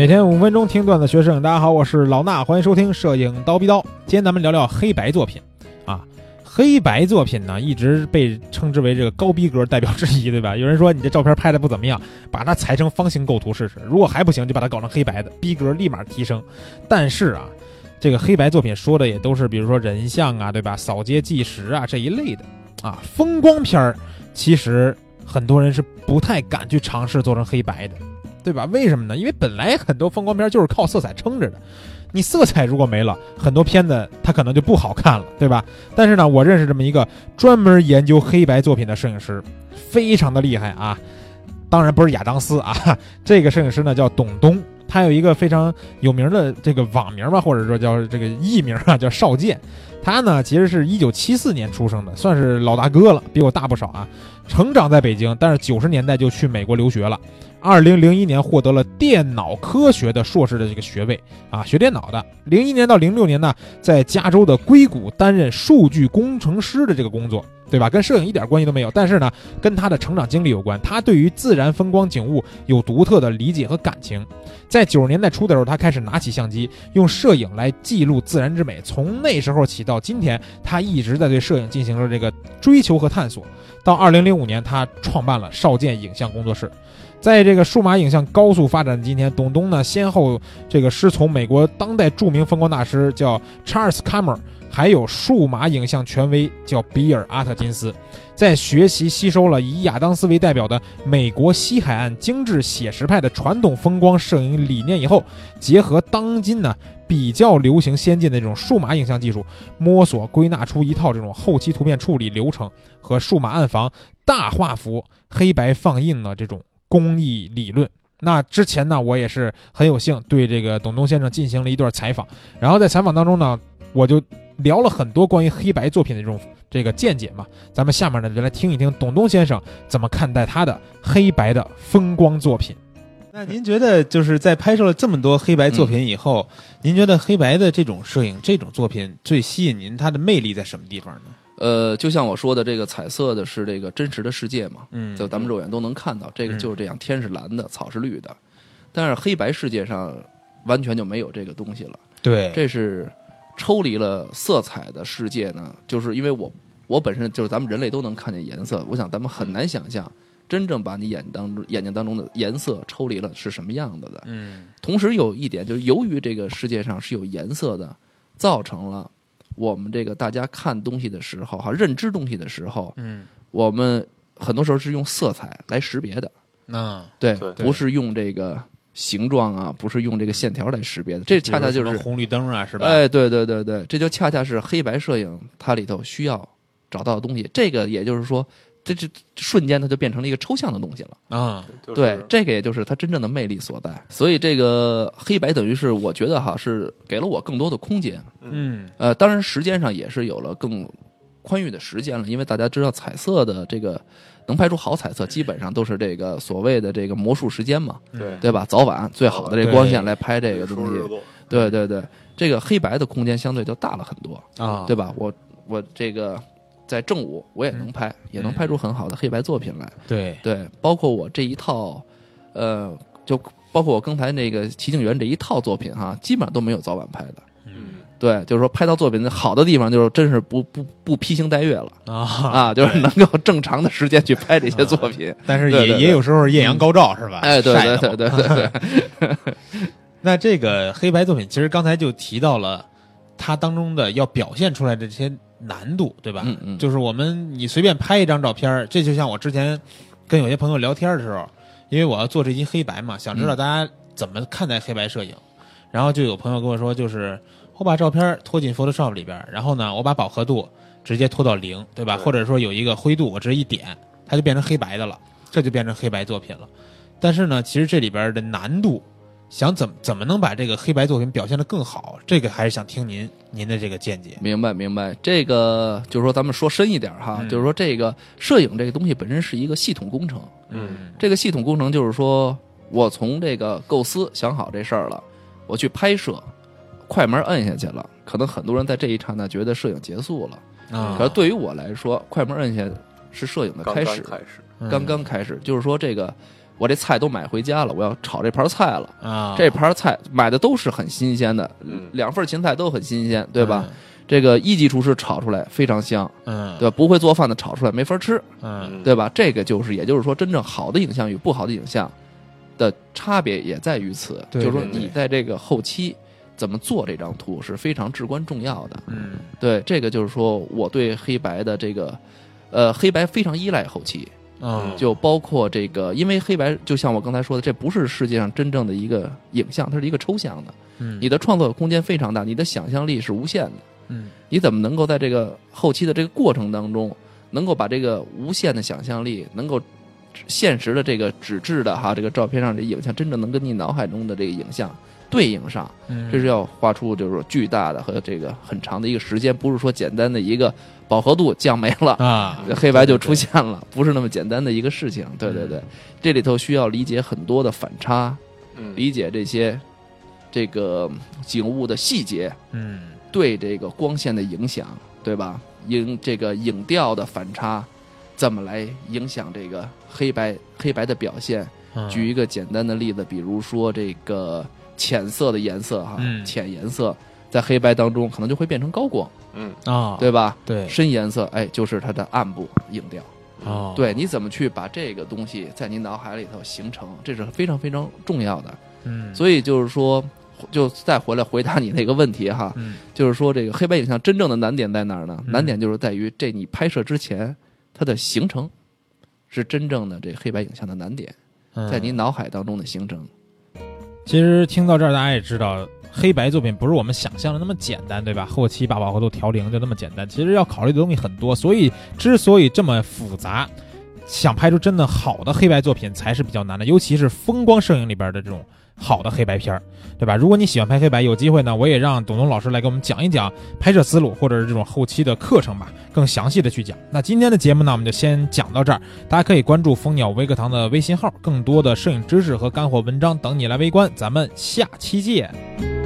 每天五分钟听段子学摄影，大家好，我是老衲，欢迎收听摄影刀逼刀。今天咱们聊聊黑白作品啊，黑白作品呢一直被称之为这个高逼格代表之一，对吧？有人说你这照片拍的不怎么样，把它裁成方形构图试试，如果还不行，就把它搞成黑白的，逼格立马提升。但是啊，这个黑白作品说的也都是比如说人像啊，对吧？扫街纪实啊这一类的啊，风光片儿其实很多人是不太敢去尝试做成黑白的。对吧？为什么呢？因为本来很多风光片就是靠色彩撑着的，你色彩如果没了，很多片子它可能就不好看了，对吧？但是呢，我认识这么一个专门研究黑白作品的摄影师，非常的厉害啊！当然不是亚当斯啊，这个摄影师呢叫董东，他有一个非常有名的这个网名吧，或者说叫这个艺名啊，叫少剑。他呢其实是一九七四年出生的，算是老大哥了，比我大不少啊。成长在北京，但是九十年代就去美国留学了。二零零一年获得了电脑科学的硕士的这个学位啊，学电脑的。零一年到零六年呢，在加州的硅谷担任数据工程师的这个工作，对吧？跟摄影一点关系都没有，但是呢，跟他的成长经历有关。他对于自然风光景物有独特的理解和感情。在九十年代初的时候，他开始拿起相机，用摄影来记录自然之美。从那时候起到今天，他一直在对摄影进行了这个追求和探索。到二零零五五年，他创办了少剑影像工作室。在这个数码影像高速发展的今天，董东呢先后这个师从美国当代著名风光大师叫查尔斯·卡默，还有数码影像权威叫比尔·阿特金斯，在学习吸收了以亚当斯为代表的美国西海岸精致写实派的传统风光摄影理念以后，结合当今呢比较流行先进的这种数码影像技术，摸索归纳出一套这种后期图片处理流程和数码暗房、大画幅、黑白放映的这种。工艺理论。那之前呢，我也是很有幸对这个董东先生进行了一段采访。然后在采访当中呢，我就聊了很多关于黑白作品的这种这个见解嘛。咱们下面呢就来听一听董东先生怎么看待他的黑白的风光作品。那您觉得就是在拍摄了这么多黑白作品以后，您觉得黑白的这种摄影这种作品最吸引您，它的魅力在什么地方呢？呃，就像我说的，这个彩色的是这个真实的世界嘛，嗯，就咱们肉眼都能看到，这个就是这样，天是蓝的，草是绿的，但是黑白世界上完全就没有这个东西了。对，这是抽离了色彩的世界呢，就是因为我我本身就是咱们人类都能看见颜色，我想咱们很难想象真正把你眼当中眼睛当中的颜色抽离了是什么样子的。嗯，同时有一点就是，由于这个世界上是有颜色的，造成了。我们这个大家看东西的时候，哈，认知东西的时候，嗯，我们很多时候是用色彩来识别的，啊，对，不是用这个形状啊，不是用这个线条来识别的，这恰恰就是红绿灯啊，是吧？哎，对对对对，这就恰恰是黑白摄影它里头需要找到的东西。这个也就是说。这这瞬间，它就变成了一个抽象的东西了啊！对，这个也就是它真正的魅力所在。所以，这个黑白等于是我觉得哈，是给了我更多的空间。嗯，呃，当然时间上也是有了更宽裕的时间了，因为大家知道彩色的这个能拍出好彩色，基本上都是这个所谓的这个魔术时间嘛，对对吧？早晚最好的这光线来拍这个东西，对对对，这个黑白的空间相对就大了很多啊，对吧？我我这个。在正午，我也能拍，也能拍出很好的黑白作品来。对对，包括我这一套，呃，就包括我刚才那个《齐景园》这一套作品哈，基本上都没有早晚拍的。嗯，对，就是说拍到作品好的地方，就是真是不不不披星戴月了啊啊，就是能够正常的时间去拍这些作品。但是也也有时候艳阳高照，是吧？哎，对对对对对对。那这个黑白作品，其实刚才就提到了它当中的要表现出来的这些。难度对吧？嗯嗯，就是我们你随便拍一张照片，这就像我之前跟有些朋友聊天的时候，因为我要做这期黑白嘛，想知道大家怎么看待黑白摄影，然后就有朋友跟我说，就是我把照片拖进 Photoshop 里边，然后呢，我把饱和度直接拖到零，对吧？或者说有一个灰度，我直接一点，它就变成黑白的了，这就变成黑白作品了。但是呢，其实这里边的难度。想怎么怎么能把这个黑白作品表现得更好？这个还是想听您您的这个见解。明白明白，这个就是说咱们说深一点哈，就是说这个摄影这个东西本身是一个系统工程。嗯，这个系统工程就是说我从这个构思想好这事儿了，我去拍摄，快门摁下去了，可能很多人在这一刹那觉得摄影结束了啊。可是对于我来说，快门摁下是摄影的开始，开始刚刚开始，就是说这个。我这菜都买回家了，我要炒这盘菜了。啊，这盘菜买的都是很新鲜的，嗯两份芹菜都很新鲜，对吧？这个一级厨师炒出来非常香，嗯？嗯，对吧？不会做饭的炒出来没法吃，嗯对吧？这个就是，也就是说，真正好的影像与不好的影像的差别也在于此，对就是说你在这个后期怎么做这张图是非常至关重要的。嗯。对，这个就是说我对黑白的这个，呃，黑白非常依赖后期，嗯，就包括这个，因为黑白就像我刚才说的，这不是世界上真正的一个影像，它是一个抽象的，嗯。你的创作空间非常大，你的想象力是无限的。嗯。你怎么能够在这个后期的这个过程当中，能够把这个无限的想象力，能够现实的这个纸质的哈这个照片上的影像，真正能跟你脑海中的这个影像对应上，嗯，这是要花出就是说巨大的和这个很长的一个时间，不是说简单的一个饱和度降没了。啊，黑白就出现了，不是那么简单的一个事情。对对对，这里头需要理解很多的反差，嗯理解这些这个景物的细节，嗯对这个光线的影响，对吧？影这个影调的反差，怎么来影响这个黑白黑白的表现？嗯举一个简单的例子，比如说这个浅色的颜色哈，嗯浅颜色在黑白当中可能就会变成高光，嗯啊，对吧？对深颜色，哎，就是它的暗部影调。哦，对，你怎么去把这个东西在你脑海里头形成，这是非常非常重要的。嗯，所以就是说，就再回来回答你那个问题哈，嗯就是说这个黑白影像真正的难点在哪儿呢？嗯难点就是在于这你拍摄之前它的形成是真正的这黑白影像的难点，嗯在你脑海当中的形成。其实听到这儿，大家也知道，黑白作品不是我们想象的那么简单，对吧？后期把饱和度调零就那么简单，其实要考虑的东西很多。所以，之所以这么复杂，想拍出真的好的黑白作品才是比较难的，尤其是风光摄影里边的这种好的黑白片儿，对吧？如果你喜欢拍黑白，有机会呢，我也让董东老师来给我们讲一讲拍摄思路，或者是这种后期的课程吧，更详细的去讲。那今天的节目呢，我们就先讲到这儿。大家可以关注蜂鸟微课堂的微信号，更多的摄影知识和干货文章等你来围观。咱们下期见。